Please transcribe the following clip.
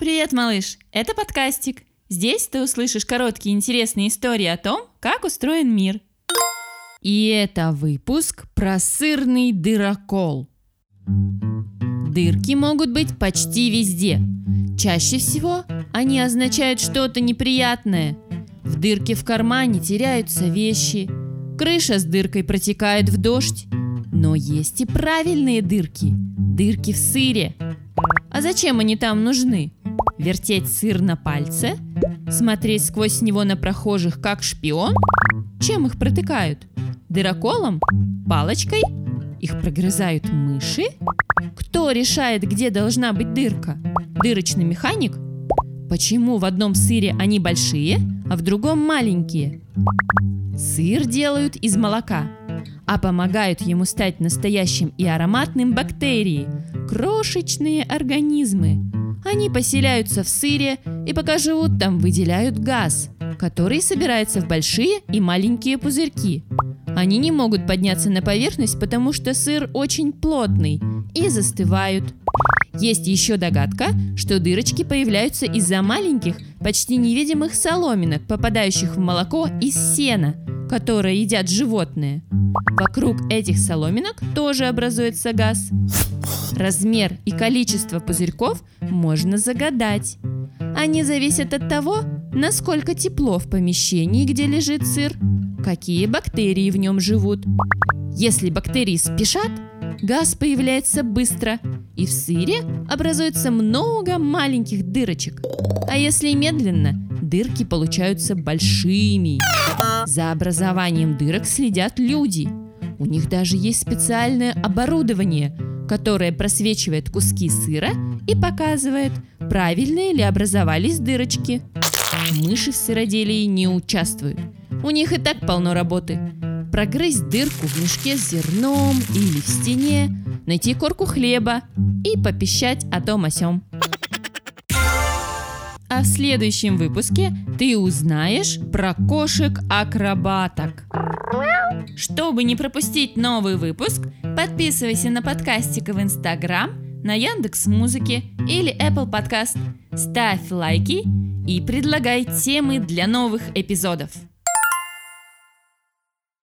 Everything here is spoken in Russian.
Привет, малыш! Это подкастик. Здесь ты услышишь короткие интересные истории о том, как устроен мир. И это выпуск про сырный дырокол. Дырки могут быть почти везде. Чаще всего они означают что-то неприятное. В дырке в кармане теряются вещи. Крыша с дыркой протекает в дождь. Но есть и правильные дырки. Дырки в сыре. А зачем они там нужны? Вертеть сыр на пальце? Смотреть сквозь него на прохожих как шпион? Чем их протыкают? Дыроколом? Палочкой? Их прогрызают мыши? Кто решает, где должна быть дырка? Дырочный механик? Почему в одном сыре они большие, а в другом маленькие? Сыр делают из молока, а помогают ему стать настоящим и ароматным бактерии, крошечные организмы. Они поселяются в сыре и пока живут там выделяют газ, который собирается в большие и маленькие пузырьки. Они не могут подняться на поверхность, потому что сыр очень плотный и застывают. Есть еще догадка, что дырочки появляются из-за маленьких, почти невидимых соломинок, попадающих в молоко из сена, которое едят животные. Вокруг этих соломинок тоже образуется газ. Размер и количество пузырьков можно загадать. Они зависят от того, насколько тепло в помещении, где лежит сыр, какие бактерии в нем живут. Если бактерии спешат, газ появляется быстро, и в сыре образуется много маленьких дырочек. А если медленно, дырки получаются большими. За образованием дырок следят люди. У них даже есть специальное оборудование, которое просвечивает куски сыра и показывает, правильные ли образовались дырочки. Мыши в сыроделии не участвуют. У них и так полно работы. Прогрызть дырку в мешке с зерном или в стене, найти корку хлеба и попищать о том о сём. А в следующем выпуске ты узнаешь про кошек-акробаток. Чтобы не пропустить новый выпуск, подписывайся на подкастика в Инстаграм, на Яндекс Музыке или Apple Podcast. Ставь лайки и предлагай темы для новых эпизодов.